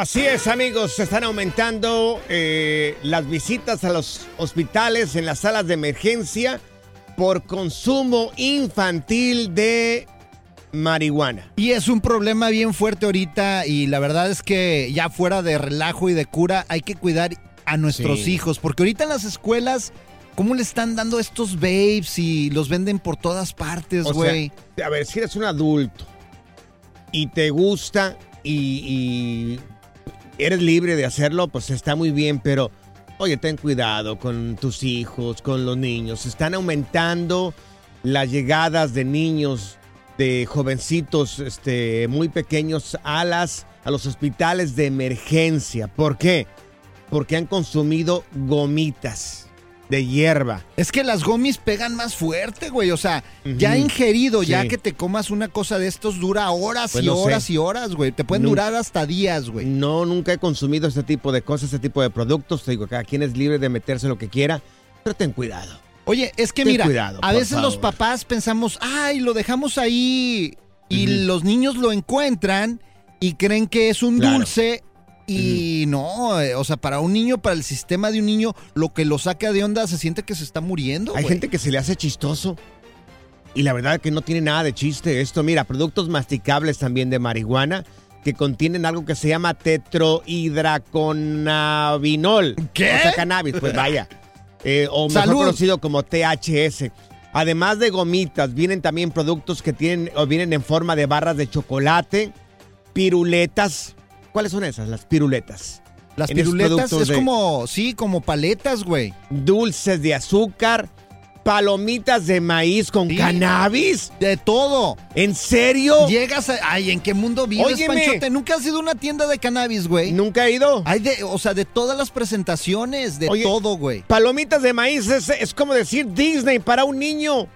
Así es, amigos, se están aumentando eh, las visitas a los hospitales en las salas de emergencia por consumo infantil de marihuana. Y es un problema bien fuerte ahorita y la verdad es que ya fuera de relajo y de cura hay que cuidar a nuestros Sí. hijos porque ahorita en las escuelas ¿cómo le están dando estos babes y los venden por todas partes, güey? a ver, si eres un adulto y te gusta y, y eres libre de hacerlo, pues está muy bien, pero oye, ten cuidado con tus hijos, con los niños. Están aumentando las llegadas de niños, de jovencitos este, muy pequeños a, las, a los hospitales de emergencia. ¿Por qué? Porque han consumido gomitas de hierba. Es que las gomis pegan más fuerte, güey. O sea, ya ingerido, ya que te comas una cosa de estos dura horas Pues y no sé. horas y horas, güey. Te pueden Nunca- durar hasta días, güey. No, nunca he consumido este tipo de cosas, este tipo de productos. Te digo, cada quien es libre de meterse lo que quiera, pero ten cuidado. Oye, es que Ten mira, cuidado, a veces los papás pensamos, ay, lo dejamos ahí y los niños lo encuentran y creen que es un Claro. dulce y no, eh, o sea, para un niño, para el sistema de un niño, lo que lo saca de onda se siente que se está muriendo. Hay güey. gente que se le hace chistoso. Y la verdad que no tiene nada de chiste esto. Mira, productos masticables también de marihuana que contienen algo que se llama tetrohidrocannabinol. ¿Qué? O sea, cannabis, pues vaya. Eh, o mejor Salud. conocido como THS. Además de gomitas, vienen también productos que tienen o vienen en forma de barras de chocolate, piruletas. ¿Cuáles son esas? Las piruletas. Las en piruletas es de- como, sí, como paletas, güey. Dulces de azúcar, palomitas de maíz con Sí. cannabis. De todo. ¿En serio? Llegas a. Ay, ¿en qué mundo vives, Óyeme. Panchote? Nunca has ido a una tienda de cannabis, güey. Nunca he ido. Hay de, o sea, de todas las presentaciones, de Oye, todo, güey. Palomitas de maíz es, es como decir Disney para un niño.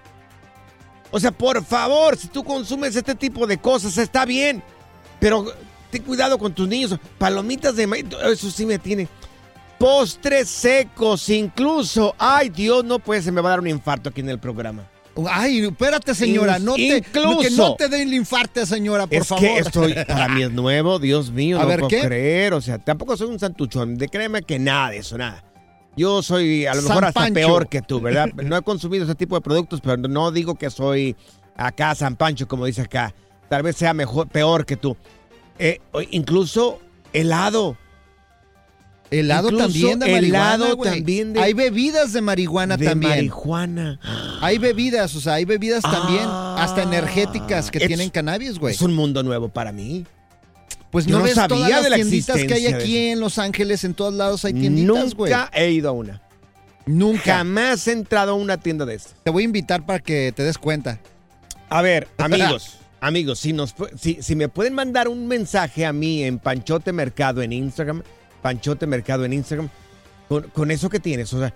O sea, por favor, si tú consumes este tipo de cosas, está bien. Pero ten cuidado con tus niños. Palomitas de maíz, eso sí me tiene. Postres secos, incluso. Ay, Dios, no puede, se me va a dar un infarto aquí en el programa. Ay, espérate, señora, no te, incluso. que no te den el infarte, señora, por es favor. que esto para mí es nuevo, Dios mío, A no ver, puedo ¿qué? creer. O sea, tampoco soy un santuchón. De créeme que nada de eso, nada. Yo soy a lo San mejor hasta Pancho. peor que tú, ¿verdad? No he consumido ese tipo de productos, pero no digo que soy acá San Pancho, como dice acá. Tal vez sea mejor, peor que tú. Eh, incluso helado. helado incluso también de marihuana, helado también de- Hay bebidas de marihuana de también. marihuana. Hay bebidas, o sea, hay bebidas también, Ah. hasta energéticas que Es- tienen cannabis, güey. Es un mundo nuevo para mí. Pues no, no ves sabía todas las de la tienditas que hay aquí en Los Ángeles, en todos lados hay tienditas, güey. Nunca he ido a una. Nunca. Jamás he entrado a una tienda de estas. Te voy a invitar para que te des cuenta. A ver, amigos, amigos, si, nos, si, si me pueden mandar un mensaje a mí en Panchote Mercado en Instagram, Panchote Mercado en Instagram. Con, con eso que tienes, o sea,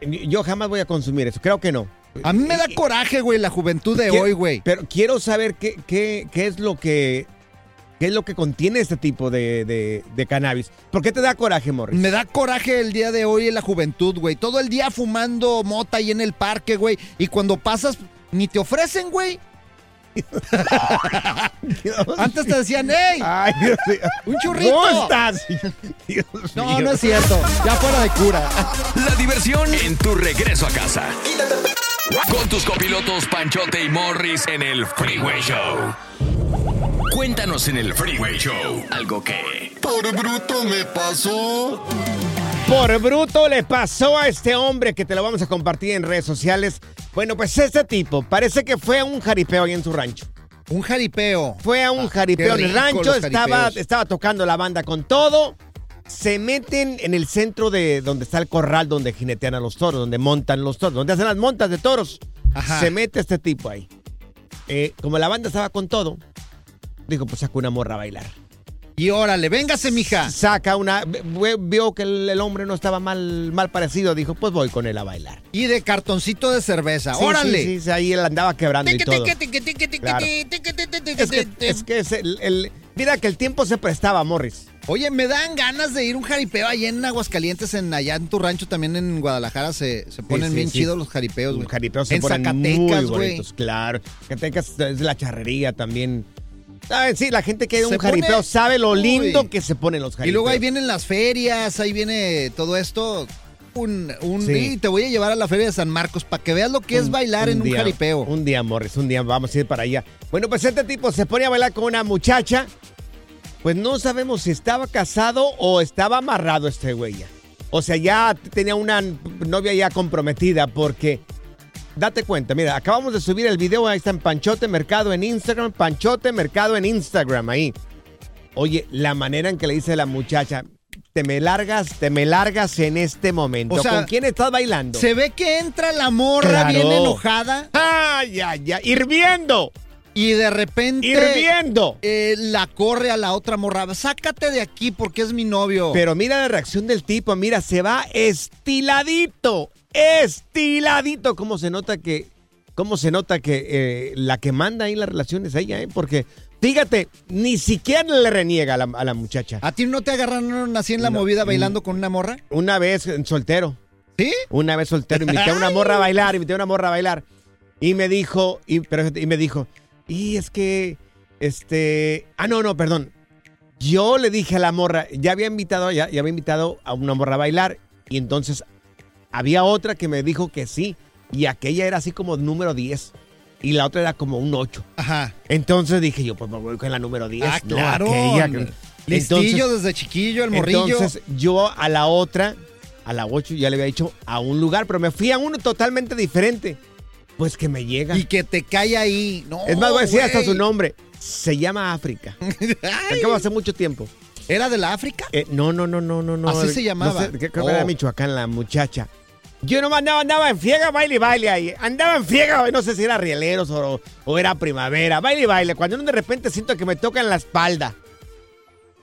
yo jamás voy a consumir eso, creo que no. A mí me da coraje, güey, la juventud de hoy, güey. Pero quiero saber qué, qué, qué es lo que qué es lo que contiene este tipo de, de- de cannabis. ¿Por qué te da coraje, Morris? Me da coraje el día de hoy en la juventud, güey. Todo el día fumando mota ahí en el parque, güey. Y cuando pasas, ni te ofrecen, güey. Antes te decían, ¡hey! Ay, Dios mío. ¡Un churrito! ¿Cómo estás? Dios No, mío. no es cierto. Ya fuera de cura. La diversión en tu regreso a casa. Con tus copilotos Panchote y Morris en el Freeway Show. Cuéntanos en el Freeway Show algo que... Por bruto me pasó. Por bruto le pasó a este hombre que te lo vamos a compartir en redes sociales. Bueno, pues este tipo parece que fue a un jaripeo ahí en su rancho. Un jaripeo. Fue a un jaripeo en el rancho, estaba, tocando la banda con todo. Se meten en el centro de donde está el corral donde jinetean a los toros, donde montan los toros, donde hacen las montas de toros. Ajá. Se mete este tipo ahí. Eh, como la banda estaba con todo, dijo, pues saca una morra a bailar. Y órale, véngase, mija. Saca una, vio que el, el hombre no estaba mal, mal parecido, dijo, pues voy con él a bailar. Y de cartoncito de cerveza. Sí, órale. Sí, sí, ahí él andaba quebrando y todo. Claro. Es que, es que es el, el- mira que el tiempo se prestaba, Morris. Oye, me dan ganas de ir un jaripeo allá en Aguascalientes, en allá en tu rancho, también en Guadalajara se, se ponen sí, bien sí. chidos los jaripeos, güey. Los jaripeos se en ponen Zacatecas, muy bonitos, claro. Zacatecas es la charrería también. Ah, sí, la gente que Se un jaripeo pone- sabe lo Uy. lindo que se ponen los jaripeos. Y luego ahí vienen las ferias, ahí viene todo esto. Un, un Sí. y te voy a llevar a la feria de San Marcos para que veas lo que es bailar en un día- jaripeo. Un día, Morris, un día vamos a ir para allá. Bueno, pues este tipo se pone a bailar con una muchacha. Pues no sabemos si estaba casado o estaba amarrado este güey ya. O sea, ya tenía una novia ya comprometida porque... Date cuenta, mira, acabamos de subir el video, ahí está en Panchote Mercado en Instagram, Panchote Mercado en Instagram, ahí. Oye, la manera en que le dice la muchacha, te me largas, te me largas en este momento. O sea, ¿Con quién estás bailando? Se ve que entra la morra Claro. bien enojada ¡Ay, ay, ay! ¡Hirviendo! y de repente ¡Hirviendo! eh, la corre a la otra morra. Sácate de aquí porque es mi novio. Pero mira la reacción del tipo, mira, se va estiladito, estiladito. ¿Cómo se nota que, cómo se nota que eh, la que manda ahí la relación es ella, eh? Porque, fíjate, ni siquiera le reniega a la, a la muchacha. ¿A ti no te agarraron así en la No. movida bailando con una morra? Una vez soltero, ¿Sí? una vez soltero, invité a una morra a bailar, invité a una morra a bailar. Y me dijo, y, pero, y me dijo, y es que, este, ah, no, no, perdón. Yo le dije a la morra, ya había invitado, ya, ya había invitado a una morra a bailar, y entonces había otra que me dijo que sí, y aquella era así como número 10, y la otra era como un 8. Ajá. Entonces dije yo, pues me voy con la número 10. Ah, no, claro. aquella Listillo Entonces- desde chiquillo, el morrillo. entonces yo a la otra, a la 8, ya le había dicho a un lugar, pero me fui a uno totalmente diferente. Pues que me llega. y que te cae ahí. No, es más, voy a decir hasta su nombre. Se llama África. Acabo hace mucho tiempo. ¿Era de la África? Eh, no, no, no, no, no, no. Así No se llamaba. sé, creo que Oh. era Michoacán la muchacha. Yo nomás andaba, andaba en fiega, baile y baile ahí. Andaba en fiega, no sé si era rieleros o, o era primavera. Baile y baile. Cuando de repente siento que me tocan la espalda.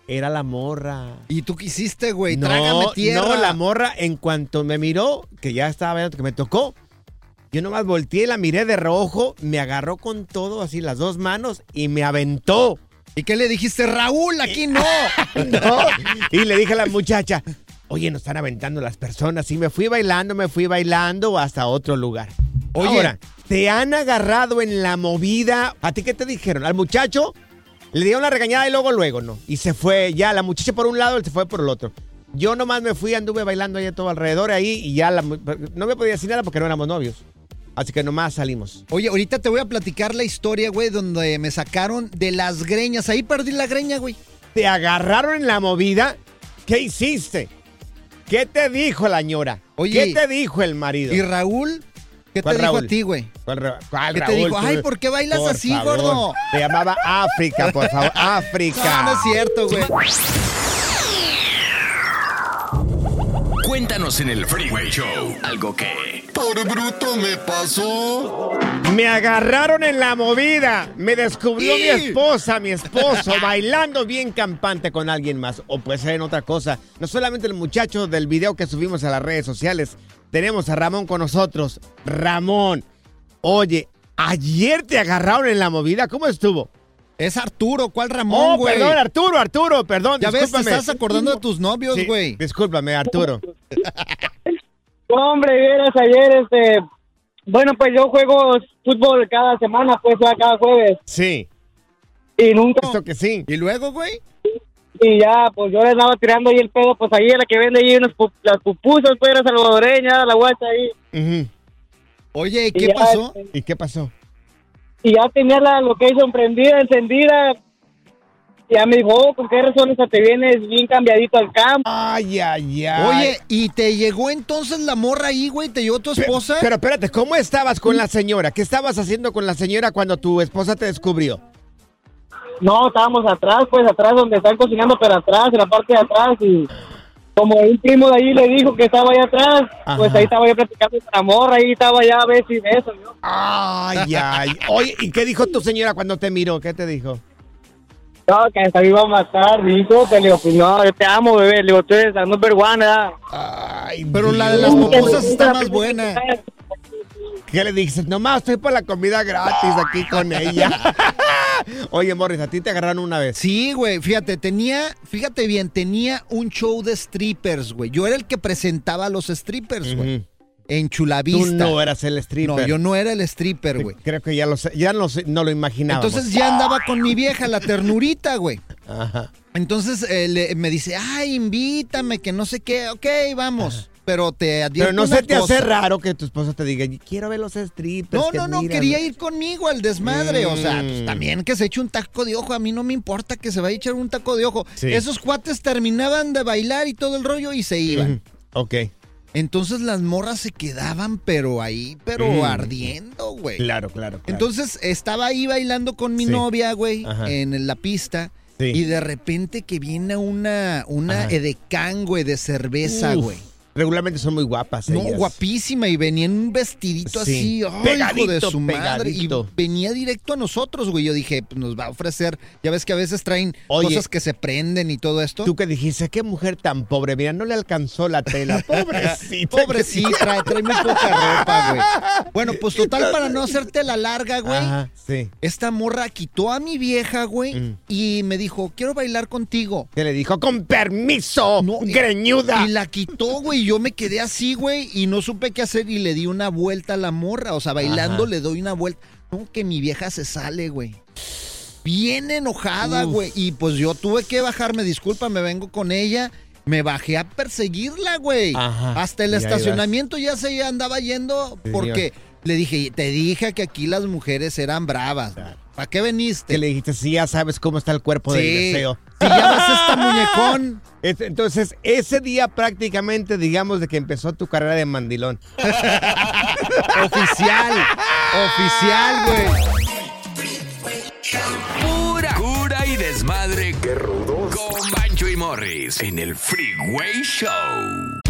Era la morra. ¿Y tú qué hiciste, güey? No, Trágame tierra. no, la morra en cuanto me miró, que ya estaba viendo que me tocó, yo nomás volteé, la miré de rojo, me agarró con todo, así las dos manos, y me aventó. ¿Y qué le dijiste? Raúl, aquí no. No. Y le dije a la muchacha, oye, nos están aventando las personas. Y me fui bailando, me fui bailando hasta otro lugar. Oye. Ahora, ¿te han agarrado en la movida? ¿A ti qué te dijeron? Al muchacho le dieron la regañada y luego, luego, ¿no? Y se fue ya, la muchacha por un lado, él se fue por el otro. Yo nomás me fui, anduve bailando ahí todo alrededor ahí y ya la no me podía decir nada porque no éramos novios. Así que nomás salimos. Oye, ahorita te voy a platicar la historia, güey, donde me sacaron de las greñas. Ahí perdí la greña, güey. ¿Te agarraron en la movida? ¿Qué hiciste? ¿Qué te dijo la ñora? Oye, ¿Qué te dijo el marido? ¿Y Raúl? ¿Qué te ¿Cuál dijo a ti, güey? ¿Cuál, Ra- cuál ¿Qué te Raúl? dijo? Tú- Ay, ¿por qué bailas por así, favor. gordo? Te llamaba África, por favor. África. No, no es cierto, güey. Cuéntanos en el Freeway Show algo que... Por bruto me pasó. Me agarraron en la movida. Me descubrió ¡Y! mi esposa, mi esposo, bailando bien campante con alguien más. O puede ser en otra cosa. No solamente el muchacho del video que subimos a las redes sociales. Tenemos a Ramón con nosotros. Ramón, oye, ayer te agarraron en la movida. ¿Cómo estuvo? Es Arturo, ¿cuál Ramón, Oh, perdón, Arturo, Arturo, perdón. ya ves, te estás acordando de tus novios, Sí, güey. discúlpame, Arturo. Hombre, vieras ayer, este, bueno, pues yo juego fútbol cada semana, pues ya cada jueves, Sí, y nunca, esto que sí. ¿Y luego, güey? y ya, pues yo le andaba tirando ahí el pedo, pues ahí a la que vende ahí unas pu- las pupusas, pues era salvadoreña, la guacha ahí, Ujú. Oye, ¿y y qué ya, pasó? este, ¿Y qué pasó? y ya tenía la location prendida, encendida, ya me dijo, oh, ¿con qué razón esa te vienes bien cambiadito al campo? Ay, ay, ay. Oye, ¿y te llegó entonces la morra ahí, güey? ¿Te llegó tu esposa? Pero espérate, ¿cómo estabas con la señora? ¿Qué estabas haciendo con la señora cuando tu esposa te descubrió? No, estábamos atrás, pues atrás donde están cocinando, pero atrás, en la parte de atrás, y como un primo de ahí le dijo que estaba allá atrás, pues ahí estaba yo platicando con la morra, ahí estaba ya a ver si beso, ¿no? Ay, ay. Oye, ¿y qué dijo tu señora cuando te miró? ¿Qué te dijo? No, que hasta me iba a matar, dijo, que le digo, pues no, yo te amo, bebé, le digo, tú eres la number one, ¿verdad? Ay, Pero la de las pupusas está más buena. ¿Qué le dices? Nomás estoy por la comida gratis aquí con ella. Oye, Morris, a ti te agarraron una vez. Sí, güey, fíjate, tenía, fíjate bien, tenía un show de strippers, güey. Yo era el que presentaba a los strippers, güey. En Tú Chulavista. no eras el stripper. No, yo no era el stripper, güey. Creo que ya lo sé, ya no, lo imaginábamos. Entonces ya andaba con mi vieja, la ternurita, güey. Ajá. Entonces eh, le- me dice, ay, invítame, que no sé qué. Ok, vamos. Pero te advierto Pero no se te hace raro que tu esposa te diga, quiero ver los strippers. No, no, no, miran". quería ir conmigo al desmadre. O sea, pues Mm. también que se eche un taco de ojo. A mí no me importa que se vaya a echar un taco de ojo. Sí. Esos cuates terminaban de bailar y todo el rollo y se iban. Ujú. Ok, Entonces las morras se quedaban, pero ahí, pero Mm. ardiendo, güey. claro, claro. claro. Entonces estaba ahí bailando con mi Sí. novia, güey, en la pista. Sí. Y de repente que viene una, una edecán, güey, de cerveza, Uf, güey. Regularmente son muy guapas No, ellas. guapísima y venía en un vestidito Sí. así, hijo Pegadito, de su madre. Y venía directo a nosotros, güey. Yo dije, pues nos va a ofrecer, ya ves que a veces traen Oye. cosas que se prenden y todo esto. Tú que dijiste, qué mujer tan pobre, mira, no le alcanzó la tela. Pobrecita. Pobrecita, trae, trae muy poca ropa, güey. Bueno, pues total, para no hacerte la larga, güey. Ajá, sí. Esta morra quitó a mi vieja, güey, Mm. y me dijo, quiero bailar contigo. Que le dijo, con permiso, No, greñuda. Y la quitó, güey. Yo me quedé así, güey, y no supe qué hacer y le di una vuelta a la morra. O sea, bailando Ajá. le doy una vuelta. No, que mi vieja se sale, güey. Bien enojada, Uf. güey. Y pues yo tuve que bajarme, disculpa, me vengo con ella. Me bajé a perseguirla, güey. Ajá. Hasta el Y estacionamiento ya se andaba yendo porque le dije, te dije que aquí las mujeres eran bravas. ¿Para qué veniste? Que le dijiste, sí, ya sabes cómo está el cuerpo del Sí. deseo. Si ya ves esta muñecón. Es- Entonces, ese día prácticamente, digamos, de que empezó tu carrera de mandilón. Oficial. Oficial, güey. Pura cura y desmadre. Qué rudos. Con Bancho y Morris en el Freeway Show.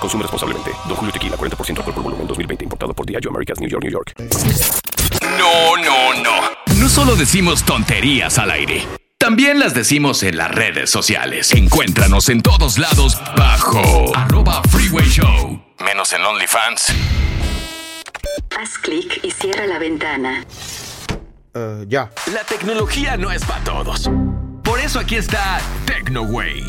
Consume responsablemente. Don Julio Tequila, 40% alcohol por volumen, 2020. Importado por Diageo Americas, New York, New York. No, no, no. No solo decimos tonterías al aire. También las decimos en las redes sociales. Encuéntranos en todos lados bajo arroba Freeway Show. Menos en OnlyFans. Haz clic y cierra la ventana. Eh, ya. La tecnología no es para todos. Por eso aquí está TecnoWay.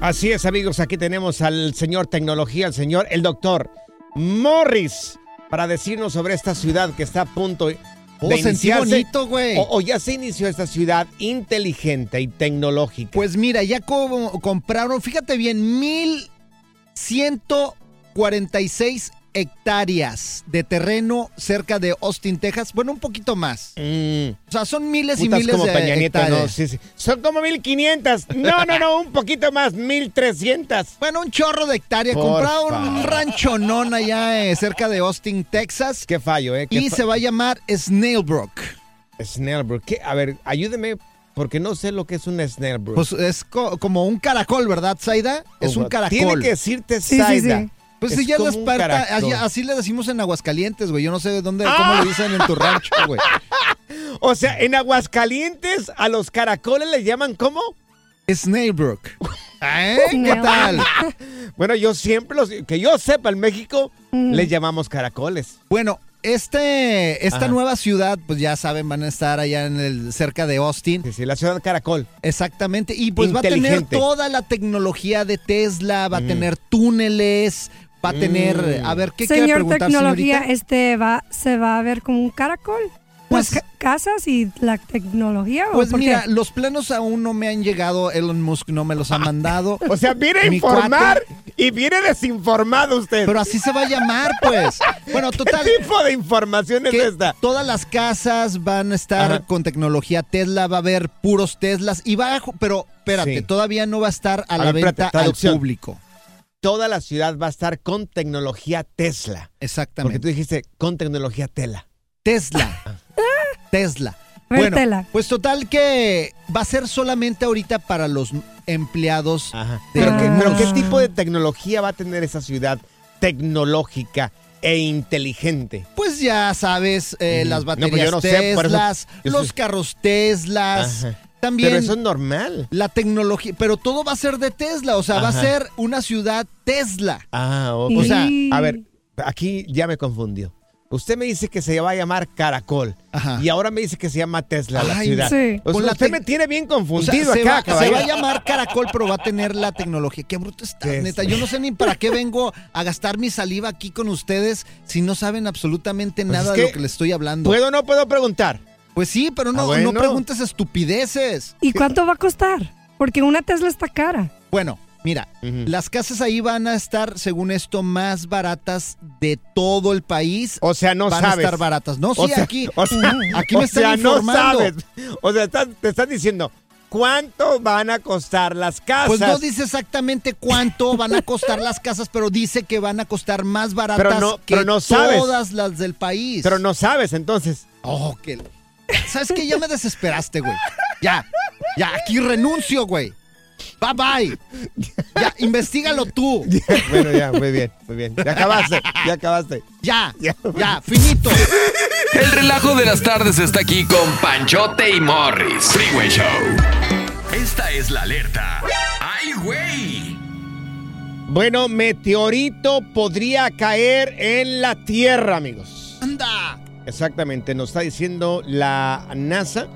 Así es, amigos, aquí tenemos al señor tecnología, al señor, el doctor Morris, para decirnos sobre esta ciudad que está a punto de Oh, iniciarse. bonito, güey. O, o ya se inició esta ciudad inteligente y tecnológica. Pues mira, ya co- compraron, fíjate bien, 1146 hectáreas de terreno cerca de Austin, Texas. Bueno, un poquito más. Mm, O sea, son miles y miles como de Peña Nieto, no, hectáreas. sí, sí. Son como 1500. No, no, no, un poquito más, 1300. Bueno, un chorro de hectáreas. Por Compraron un favor. ranchonón allá eh, cerca de Austin, Texas. Qué fallo, ¿eh? Qué Y fa- se va a llamar Snailbrook. Snellbrook. ¿Qué? A ver, ayúdeme, porque no sé lo que es un Snellbrook. Pues es co- como un caracol, ¿verdad, Zaida? Es un caracol. Tiene que decirte Sí, sí, Zaida. sí. Pues Es si ya esparta, caracol. así, así le decimos en Aguascalientes, güey. Yo no sé de dónde, Ah. cómo le dicen en tu rancho, güey. O sea, en Aguascalientes a los caracoles les llaman ¿cómo? Snailbrook. ¿Eh? ¿Qué tal? Bueno, yo siempre los que yo sepa en México Mm. les llamamos caracoles. Bueno, este, esta Ajá. nueva ciudad, pues ya saben, van a estar allá en el cerca de Austin. Sí, sí, la ciudad caracol. Exactamente. Y pues va a tener toda la tecnología de Tesla, va a tener túneles, va a tener. Mm. A ver, ¿qué quiere Señor preguntar, tecnología, señorita? este va, se va a ver como un caracol. Pues- Las ca- casas y la tecnología. ¿o Pues qué? mira, los planos aún no me han llegado, Elon Musk no me los ha mandado. O sea, viene a informar y viene desinformado usted. Pero así se va a llamar, pues. Bueno, total. ¿Qué tipo de información es que esta? todas las casas van a estar Ajá. con tecnología Tesla, va a haber puros Teslas y va a, pero espérate, Sí. todavía no va a estar a, A la ver, espérate, venta al público. Toda la ciudad va a estar con tecnología Tesla. Porque Exactamente. tú dijiste con tecnología Tela. Tesla. Tesla. A ver, Bueno, Tela. pues total que va a ser solamente ahorita para los empleados. Ajá. de Pero, qué, Ah. pero ¿qué tipo de tecnología va a tener esa ciudad tecnológica e inteligente? Pues ya sabes, eh, las No, pues baterías yo no sé, por eso- Teslas, yo los carros Teslas, Ajá. También Pero eso es normal. la tecnología, pero todo va a ser de Tesla, o sea, va a ser una ciudad Tesla. Ah, ok. O sea, A ver, aquí ya me confundió. Usted me dice que se va a llamar Caracol. Ajá. Y ahora me dice que se llama Tesla la Ay, ciudad. sí. O sea, la usted me tiene bien O sea, confundido se, acá, va, se va a llamar Caracol, pero va a tener la tecnología. Qué bruto está, Tesla. neta. Yo no sé ni para qué vengo a gastar mi saliva aquí con ustedes si no saben absolutamente Pues nada de lo que les estoy hablando. ¿Puedo o no puedo preguntar? Pues sí, pero no, Ah, bueno. no preguntes estupideces. ¿Y cuánto va a costar? Porque una Tesla está cara. Bueno, mira, las casas ahí van a estar, según esto, más baratas de todo el país. O sea, no van sabes. a estar baratas. No, sí, O sea, aquí, o sea, aquí o me están sea, informando. no sabes. O sea, te están diciendo, ¿cuánto van a costar las casas? Pues no dice exactamente cuánto van a costar las casas, pero dice que van a costar más baratas Pero no- que pero no sabes. todas las del país. Pero no sabes, entonces. Oh, que... ¿Sabes qué? Ya me desesperaste, güey. Ya, ya, aquí renuncio, güey. Bye, bye. Ya, investigalo tú. bueno, ya, muy bien, muy bien. Ya acabaste, ya acabaste. Ya, Ya. ya, finito. El relajo de las tardes está aquí con Panchote y Morris. Freeway Show. Esta es la alerta. ¡Ay, güey! Bueno, meteorito podría caer en la Tierra, amigos. Exactamente, nos está diciendo la NASA.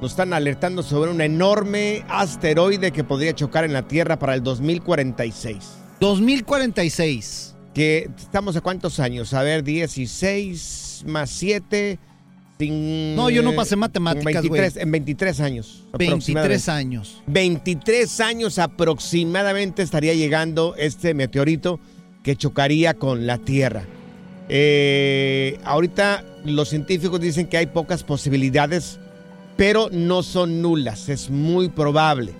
Nos están alertando sobre un enorme asteroide que podría chocar en la Tierra para el 2046. 2046. Que estamos a cuántos años? A ver, 16 más 7. No, yo no pasé matemáticas, güey. En 23 años. 23 aproximadamente. años. 23 años aproximadamente estaría llegando este meteorito que chocaría con la Tierra. Eh, ahorita los científicos dicen que hay pocas posibilidades, pero no son nulas, es muy probable.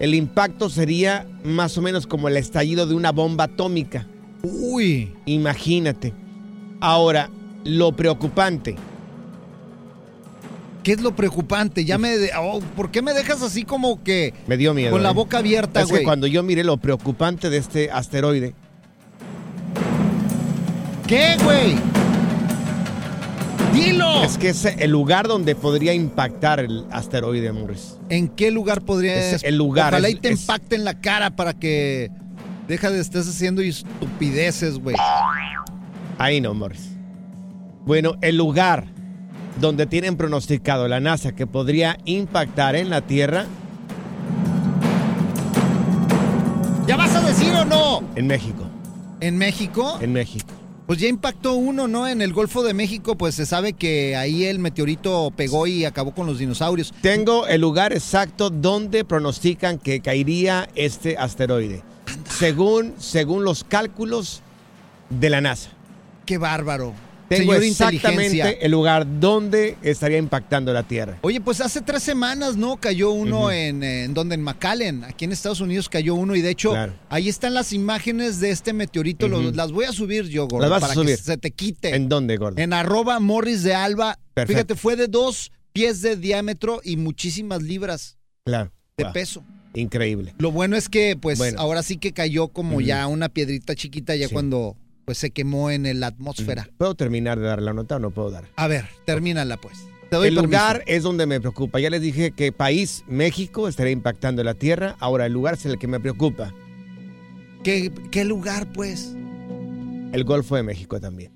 El impacto sería más o menos como el estallido de una bomba atómica. Uy. Imagínate. Ahora, lo preocupante. ¿Qué es lo preocupante? Ya me... de- oh, ¿Por qué me dejas así como que Me dio miedo. con la ¿eh? boca abierta, Es que cuando yo miré lo preocupante de este asteroide, ¿Qué, güey? Dilo. Es que es el lugar donde podría impactar el asteroide, Morris. ¿En qué lugar podría Es el lugar, Ojalá es- y te es- impacte en la cara para que deja de estés haciendo estupideces, güey. Ahí no, Morris. Bueno, el lugar donde tienen pronosticado la NASA que podría impactar en la Tierra ¿Ya vas a decir o no? en México. ¿En México? En México. Pues ya impactó uno, ¿no? En el Golfo de México, pues se sabe que ahí el meteorito pegó y acabó con los dinosaurios. Tengo el lugar exacto donde pronostican que caería este asteroide. Según, según los cálculos de la NASA. Qué bárbaro. Tengo Señor exactamente el lugar donde estaría impactando la Tierra. Oye, pues hace tres semanas, ¿no? Cayó uno en, en donde en McAllen, aquí en Estados Unidos cayó uno y de hecho Claro. ahí están las imágenes de este meteorito. las voy a subir yo, gordo, Las vas a para subir. que se te quite. ¿En dónde, gordo? En arroba Morris de Alba. Perfecto. Fíjate, fue de dos pies de diámetro y muchísimas libras Claro. de Wow. peso. Increíble. Lo bueno es que, pues, Bueno. ahora sí que cayó como ya una piedrita chiquita ya Sí. cuando pues se quemó en la atmósfera. ¿Puedo terminar de dar la nota o no puedo dar? A ver, termínala pues. Te doy El permiso. lugar es donde me preocupa. Ya les dije que país, México, estaría impactando la Tierra. Ahora, el lugar es el que me preocupa. ¿Qué, qué lugar, pues? El Golfo de México también.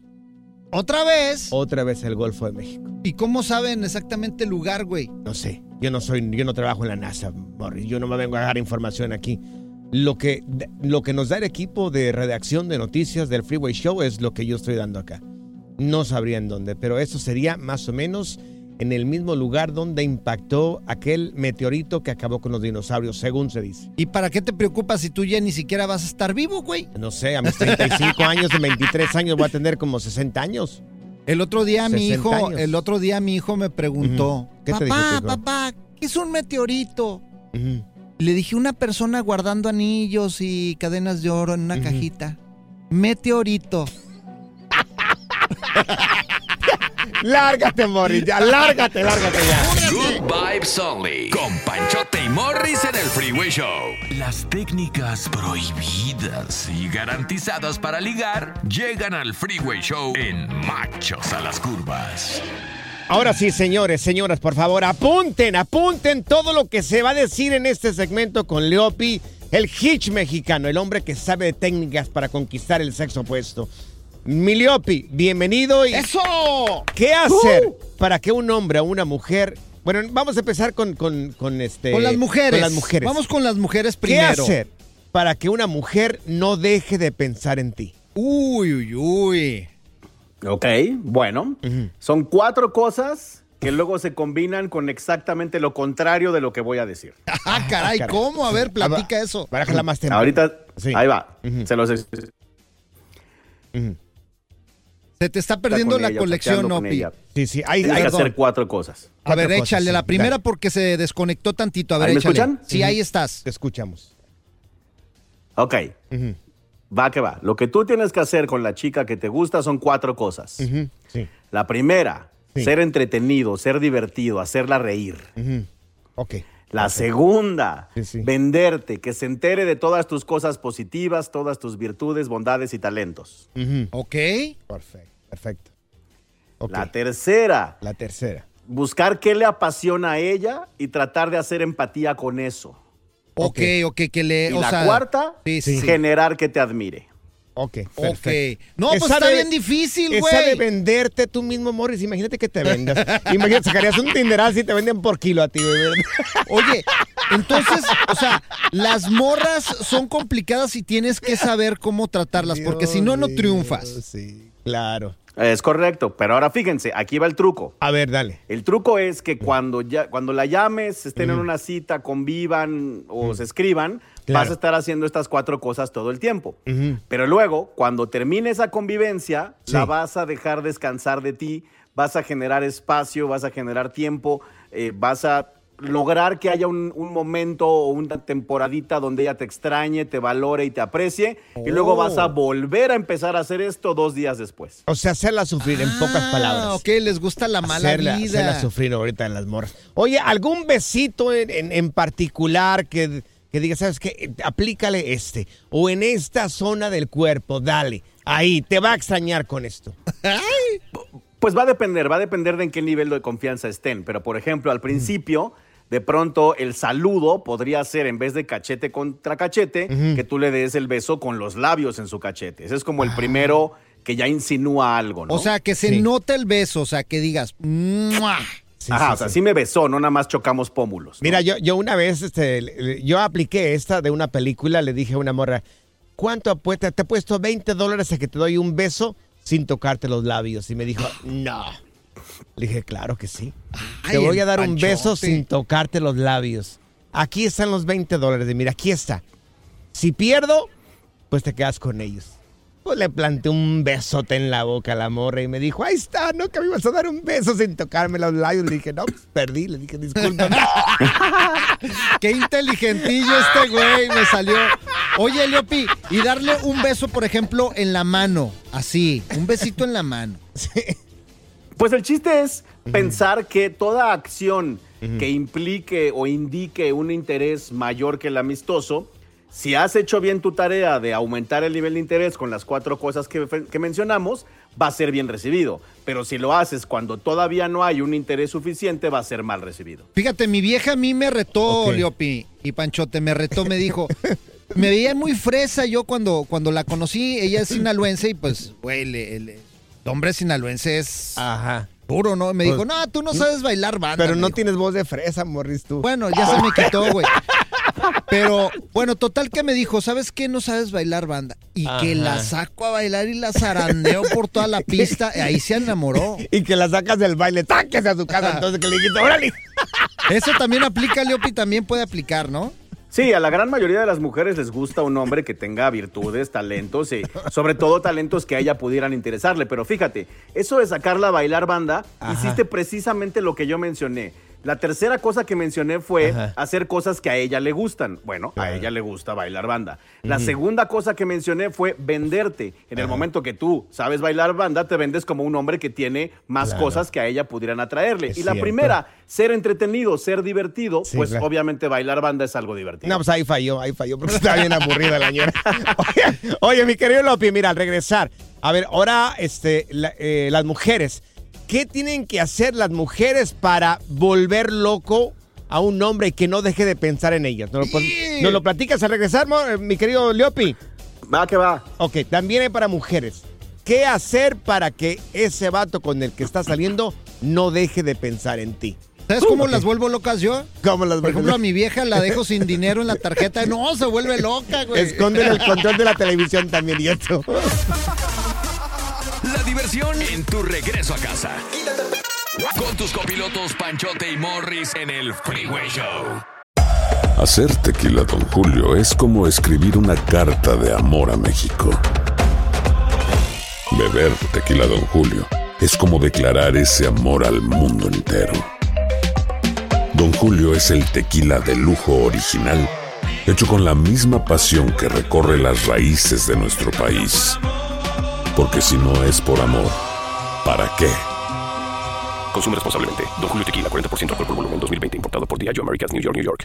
¿Otra vez? Otra vez el Golfo de México. ¿Y cómo saben exactamente el lugar, güey? No sé. Yo no soy, yo no trabajo en la NASA, Morris. Yo no me vengo a dar información aquí. Lo que, lo que nos da el equipo de redacción de noticias del Freeway Show es lo que yo estoy dando acá. No sabría en dónde, pero eso sería más o menos en el mismo lugar donde impactó aquel meteorito que acabó con los dinosaurios, según se dice. ¿Y para qué te preocupas si tú ya ni siquiera vas a estar vivo, güey? No sé, a mis 35 años, de 23 años, voy a tener como 60 años. El otro día mi 60 hijo, años. el otro día mi hijo me preguntó. ¿Qué te dijo papá, hijo? papá, ¿qué es un meteorito? Le dije una persona guardando anillos y cadenas de oro en una cajita. Meteorito. Lárgate, Morris, ya, lárgate, lárgate ya. Good Vibes Only. Con Panchote y Morris en el Freeway Show. Las técnicas prohibidas y garantizadas para ligar llegan al Freeway Show en Machos a las Curvas. Ahora sí, señores, señoras, por favor, apunten, apunten todo lo que se va a decir en este segmento con Leopi, el hitch mexicano, el hombre que sabe de técnicas para conquistar el sexo opuesto. Mi Leopi, bienvenido y... ¡Eso! ¿Qué hacer para que un hombre o una mujer... Bueno, vamos a empezar con, con, con este... Con las mujeres. Con las mujeres. Vamos con las mujeres ¿Qué primero. hacer para que una mujer no deje de pensar en ti? Uy, uy, uy. Ok, bueno. Son cuatro cosas que luego se combinan con exactamente lo contrario de lo que voy a decir. Ah, caray, caray. ¿cómo? A ver, platica eso. Bájala más temprano. Ahorita, Sí. ahí va. Se los Se te está perdiendo la ella, colección, Opi. Sí, sí, hay, que hacer cuatro cosas. A ver, cosas, échale sí, la primera dale. porque se desconectó tantito. A ver, ¿Ahí me échale. escuchan? Sí, ahí estás. Te escuchamos. Ok, va que va. Lo que tú tienes que hacer con la chica que te gusta son cuatro cosas. Sí. La primera, Sí. ser entretenido, ser divertido, hacerla reír. Ok. La segunda, Sí, venderte, que se entere de todas tus cosas positivas, todas tus virtudes, bondades y talentos. Ok. Perfecto. Perfecto. La tercera, La tercera. buscar qué le apasiona a ella y tratar de hacer empatía con eso. Ok, ok, que le. Y o la sea, cuarta, Sí, sí, sí. generar que te admire. Ok, Ok. No, pues Esa está de- bien difícil, Esa de güey. venderte tú mismo, Morris. Imagínate que te vendas. Imagínate, sacarías un Tinderal si te venden por kilo a ti, güey. Oye, entonces, o sea, las morras son complicadas y tienes que saber cómo tratarlas, porque si no, no triunfas. Sí, claro. Es correcto, pero ahora fíjense, aquí va el truco. A ver, dale. El truco es que cuando ya cuando la llames, estén en una cita, convivan o se escriban, Claro. vas a estar haciendo estas cuatro cosas todo el tiempo. Pero luego, cuando termine esa convivencia, Sí. la vas a dejar descansar de ti, vas a generar espacio, vas a generar tiempo, eh, vas a lograr que haya un, un momento o una temporadita donde ella te extrañe, te valore y te aprecie, y luego vas a Oh. volver a empezar a hacer esto dos días después. O sea, hacerla sufrir, en pocas Ah, palabras. ok, les gusta la mala hacerla, vida. hacerla sufrir ahorita en las morras. Oye, ¿algún besito en, en- en particular que, que diga, sabes qué? Aplícale este. O en esta zona del cuerpo, dale. Ahí, te va a extrañar con esto. Pues va a depender, va a depender de en qué nivel de confianza estén. Pero, por ejemplo, al principio, de pronto el saludo podría ser, en vez de cachete contra cachete, que tú le des el beso con los labios en su cachete. Ese es como el primero que ya insinúa algo, ¿no? O sea, que se note el beso, o sea, que digas, ¡mua! Ajá, o sea, sí. me besó, no nada más chocamos pómulos. Mira, yo, yo una vez, este, yo apliqué esta de una película, le dije a una morra, ¿cuánto apuesta? Te he puesto 20 dólares a que te doy un beso sin tocarte los labios. Y me dijo, no. Le dije, claro que sí. Ay, te voy a dar un beso sin tocarte los labios. Aquí están los 20 dólares. Mira, aquí está. Si pierdo, pues te quedas con ellos. Pues le planté un besote en la boca a la morra y me dijo, ahí está, ¿no? Que me ibas a dar un beso sin tocarme los labios. Le dije, no, pues perdí. Le dije, disculpa. Qué inteligentillo este güey me salió. Oye, Leopi, y darle un beso, por ejemplo, en la mano, así, un besito en la mano. Pues el chiste es pensar que toda acción que implique o indique un interés mayor que el amistoso, si has hecho bien tu tarea de aumentar el nivel de interés con las cuatro cosas que, que mencionamos, va a ser bien recibido. Pero si lo haces cuando todavía no hay un interés suficiente, va a ser mal recibido. Fíjate, mi vieja a mí me retó, Ok. Leopi, y Panchote me retó, me dijo, me veía muy fresa yo cuando, cuando la conocí, ella es sinaloense y pues, güey, le- el hombre sinaloense es duro, ¿no? Me Pues, dijo, no, tú no sabes bailar banda. Pero no dijo. tienes voz de fresa, Morris, tú. Bueno, ya se me quitó, güey. Pero, bueno, total que me dijo, ¿sabes qué? No sabes bailar banda. Y que Ajá. la saco a bailar y la zarandeo por toda la pista. y Ahí se enamoró. Y que la sacas del baile, táquese a su casa. Entonces que le dijiste, órale. Eso también aplica, Leopi, también puede aplicar, ¿no? Sí, a la gran mayoría de las mujeres les gusta un hombre que tenga virtudes, talentos y sobre todo talentos que a ella pudieran interesarle. Pero fíjate, eso de sacarla a bailar banda, Ajá. hiciste precisamente lo que yo mencioné. La tercera cosa que mencioné fue Ajá. hacer cosas que a ella le gustan. Bueno, a ella le gusta bailar banda. La segunda cosa que mencioné fue venderte. En el momento que tú sabes bailar banda, te vendes como un hombre que tiene más Claro. cosas que a ella pudieran atraerle. Es y la cierto. primera, ser entretenido, ser divertido, Sí, pues claro. obviamente bailar banda es algo divertido. No, pues ahí falló, ahí falló, porque estaba bien aburrida la ñora. Oye, oye, mi querido Lopi, mira, al regresar. A ver, ahora este, la- eh, las mujeres. ¿Qué tienen que hacer las mujeres para volver loco a un hombre y que no deje de pensar en ellas? ¿Nos lo, nos lo platicas al regresar, eh, mi querido Leopi? Va que va. Ok, también hay para mujeres. ¿Qué hacer para que ese vato con el que está saliendo no deje de pensar en ti? ¿Sabes cómo las vuelvo locas yo? ¿Cómo las Por ejemplo, a mi vieja la dejo sin dinero en la tarjeta. No, se vuelve loca, güey. Esconden el control de la televisión también, y esto. En tu regreso a casa. Con tus copilotos Panchote y Morris en el Freeway Show. Hacer tequila, Don Julio, es como escribir una carta de amor a México. Beber tequila, Don Julio, es como declarar ese amor al mundo entero. Don Julio es el tequila de lujo original, hecho con la misma pasión que recorre las raíces de nuestro país. Porque si no es por amor, ¿para qué? Consume responsablemente. Don Julio Tequila, 40% alcohol por volumen, 2020. Importado por Diageo Americas, New York, New York.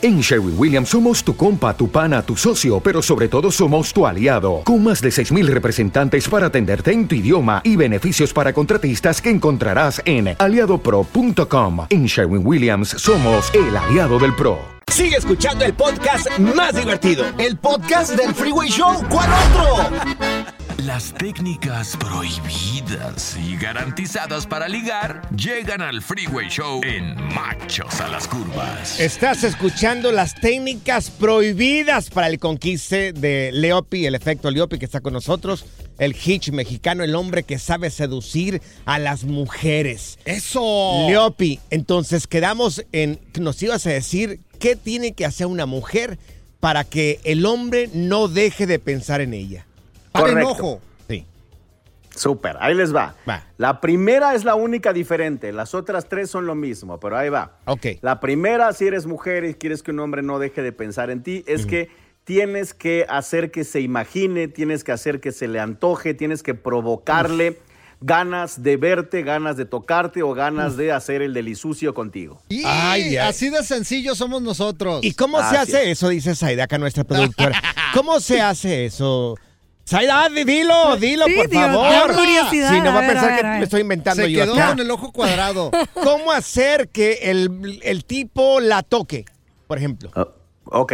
En Sherwin Williams somos tu compa, tu pana, tu socio, pero sobre todo somos tu aliado, con más de 6.000 representantes para atenderte en tu idioma y beneficios para contratistas que encontrarás en aliadopro.com. En Sherwin Williams somos el aliado del PRO. Sigue escuchando el podcast más divertido. El podcast del Freeway Show. ¿Cuál otro? Las técnicas prohibidas y garantizadas para ligar llegan al Freeway Show en Machos a las Curvas. Estás escuchando las técnicas prohibidas para el conquiste de Leopi, el efecto Leopi que está con nosotros, el hitch mexicano, el hombre que sabe seducir a las mujeres. ¡Eso! Leopi, entonces quedamos en, nos ibas a decir qué tiene que hacer una mujer para que el hombre no deje de pensar en ella. Correcto. Sí. Súper, ahí les va. La primera es la única diferente, las otras tres son lo mismo, pero ahí va. Ok. La primera, si eres mujer y quieres que un hombre no deje de pensar en ti, es que tienes que hacer que se imagine, tienes que hacer que se le antoje, tienes que provocarle ganas de verte, ganas de tocarte o ganas de hacer el delisucio contigo. Y Ay, ay. así de sencillo somos nosotros. ¿Y cómo se hace eso? Dice Saida, acá nuestra productora. ¿Cómo se hace eso? Saida, di- dilo, dilo, Sí, por favor. Sí, no va A a ver, pensar a que ver, me estoy inventando Se yo quedó acá. con el ojo cuadrado. ¿Cómo hacer que el, el tipo la toque, por ejemplo? Ah, Ok.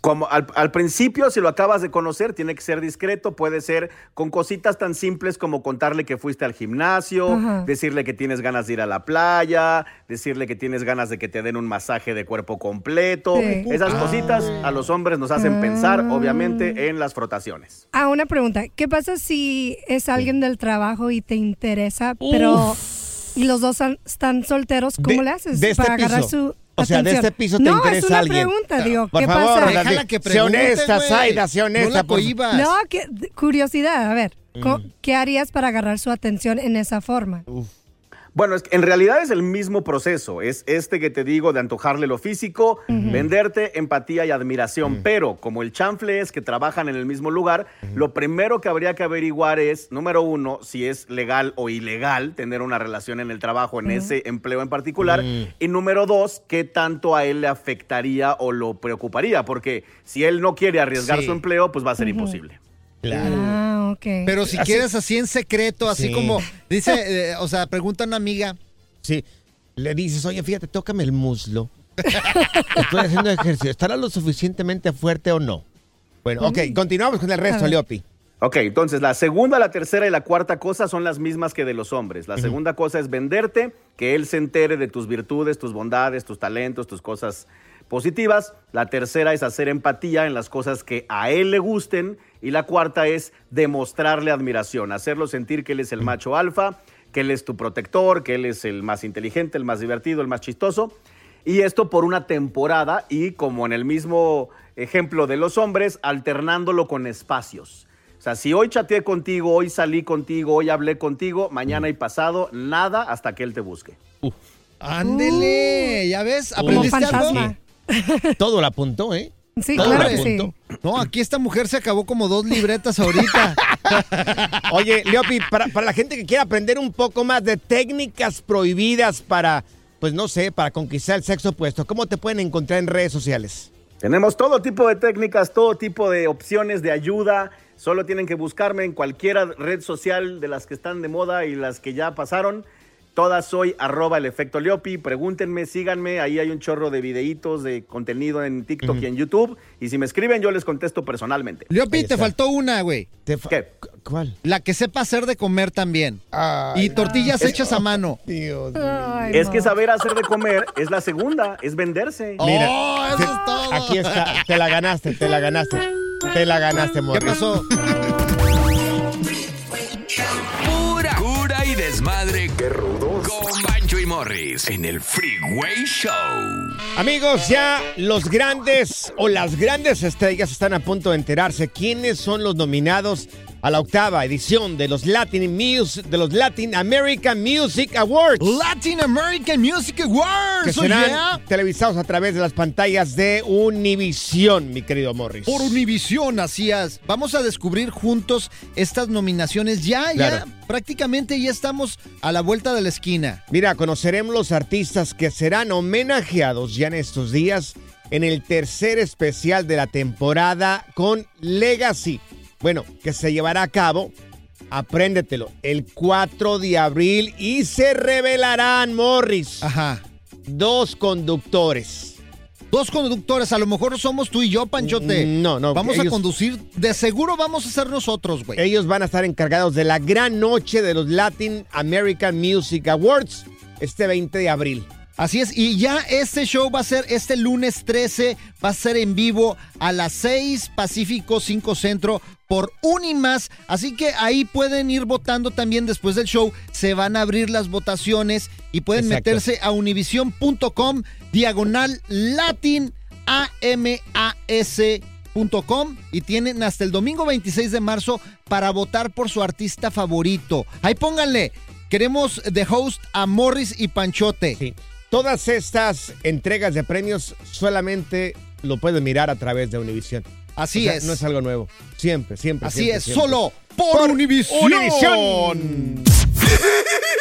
Como al, al principio, si lo acabas de conocer, tiene que ser discreto. Puede ser con cositas tan simples como contarle que fuiste al gimnasio, decirle que tienes ganas de ir a la playa, decirle que tienes ganas de que te den un masaje de cuerpo completo. Sí. Esas Ah. cositas a los hombres nos hacen pensar, obviamente, en las frotaciones. Ah, una pregunta. ¿Qué pasa si es alguien del trabajo y te interesa, pero y los dos están solteros? ¿Cómo De- le haces de este para agarrar su O sea, de este piso te no, interesa es una alguien. pregunta, digo, Por ¿qué favor, pasa? Déjala que Sé honesta. Zaida, sé honesta, No la cohibas. No, que- curiosidad, a ver, co- Mm. ¿qué harías para agarrar su atención en esa forma? Bueno, es que en realidad es el mismo proceso. Es este que te digo de antojarle lo físico, venderte empatía y admiración. Pero como el chanfle es que trabajan en el mismo lugar, lo primero que habría que averiguar es, número uno, si es legal o ilegal tener una relación en el trabajo, en ese empleo en particular. Y número dos, qué tanto a él le afectaría o lo preocuparía. Porque si él no quiere arriesgar Sí. su empleo, pues va a ser imposible. Ah, Pero si Así- quieres así en secreto, así Sí. como dice, eh, o sea, pregunta a una amiga. Sí. Le dices, oye, fíjate, tócame el muslo. Estoy haciendo ejercicio. ¿Estará lo suficientemente fuerte o no? Bueno, ok, continuamos con el resto, Leopi. Ok, entonces la segunda, la tercera y la cuarta cosa son las mismas que de los hombres. La segunda cosa es venderte, que él se entere de tus virtudes, tus bondades, tus talentos, tus cosas positivas. La tercera es hacer empatía en las cosas que a él le gusten. Y la cuarta es demostrarle admiración, hacerlo sentir que él es el macho alfa, que él es tu protector, que él es el más inteligente, el más divertido, el más chistoso. Y esto por una temporada y como en el mismo ejemplo de los hombres, alternándolo con espacios. O sea, si hoy chateé contigo, hoy salí contigo, hoy hablé contigo, mañana y pasado, nada hasta que él te busque. Ándele, ya ves, aprendiste algo. Todo lo apuntó, ¿eh? Sí, Todo claro que sí. No, aquí esta mujer se acabó como dos libretas ahorita. Oye, Leopi, para, para la gente que quiera aprender un poco más de técnicas prohibidas para, pues no sé, para conquistar el sexo opuesto, ¿cómo te pueden encontrar en redes sociales? Tenemos todo tipo de técnicas, todo tipo de opciones de ayuda. Solo tienen que buscarme en cualquier red social de las que están de moda y las que ya pasaron. Todas soy arroba el efecto Leopi. Pregúntenme, síganme. Ahí hay un chorro de videitos de contenido en TikTok y en YouTube. Y si me escriben, yo les contesto personalmente. Leopi, te faltó una, güey. ¿Qué? ¿Cuál? La que sepa hacer de comer también. y tortillas hechas a mano. Dios Es que saber hacer de comer es la segunda, es venderse. Mira, Oh, te- eso es todo. aquí está, te la ganaste, te la ganaste. Te la ganaste, Morris. ¿Qué pasó? Morris en el Freeway Show. Amigos, ya los grandes o las grandes estrellas están a punto de enterarse quiénes son los nominados a la octava edición de los Latin Mus- de los Latin American Music Awards. Latin American Music Awards. que oh, serán yeah. televisados a través de las pantallas de Univision, mi querido Morris. Por Univisión, así es. Vamos a descubrir juntos estas nominaciones. Ya, Claro. ya, prácticamente ya estamos a la vuelta de la esquina. Mira, conoceremos los artistas que serán homenajeados ya en estos días en el tercer especial de la temporada con Legacy. Bueno, que se llevará a cabo, apréndetelo, el 4 de abril y se revelarán, Morris. Ajá. Dos conductores. Dos conductores, a lo mejor somos tú y yo, Panchote. Mm, No, no. Vamos a conducir, de seguro vamos a ser nosotros, güey. Ellos van a estar encargados de la gran noche de los Latin American Music Awards este 20 de abril. Así es, y ya este show va a ser este lunes 13, va a ser en vivo a las 6 Pacífico 5 Centro por Unimas, así que ahí pueden ir votando también después del show, se van a abrir las votaciones y pueden Exacto. meterse a univision.com diagonal latin amas.com y tienen hasta el domingo 26 de marzo para votar por su artista favorito. Ahí pónganle, queremos de host a Morris y Panchote. Sí. Todas estas entregas de premios solamente lo pueden mirar a través de Univision. Así O sea, es. No es algo nuevo. Siempre, siempre. Así siempre, es, siempre. solo por, Univisión. Univisión.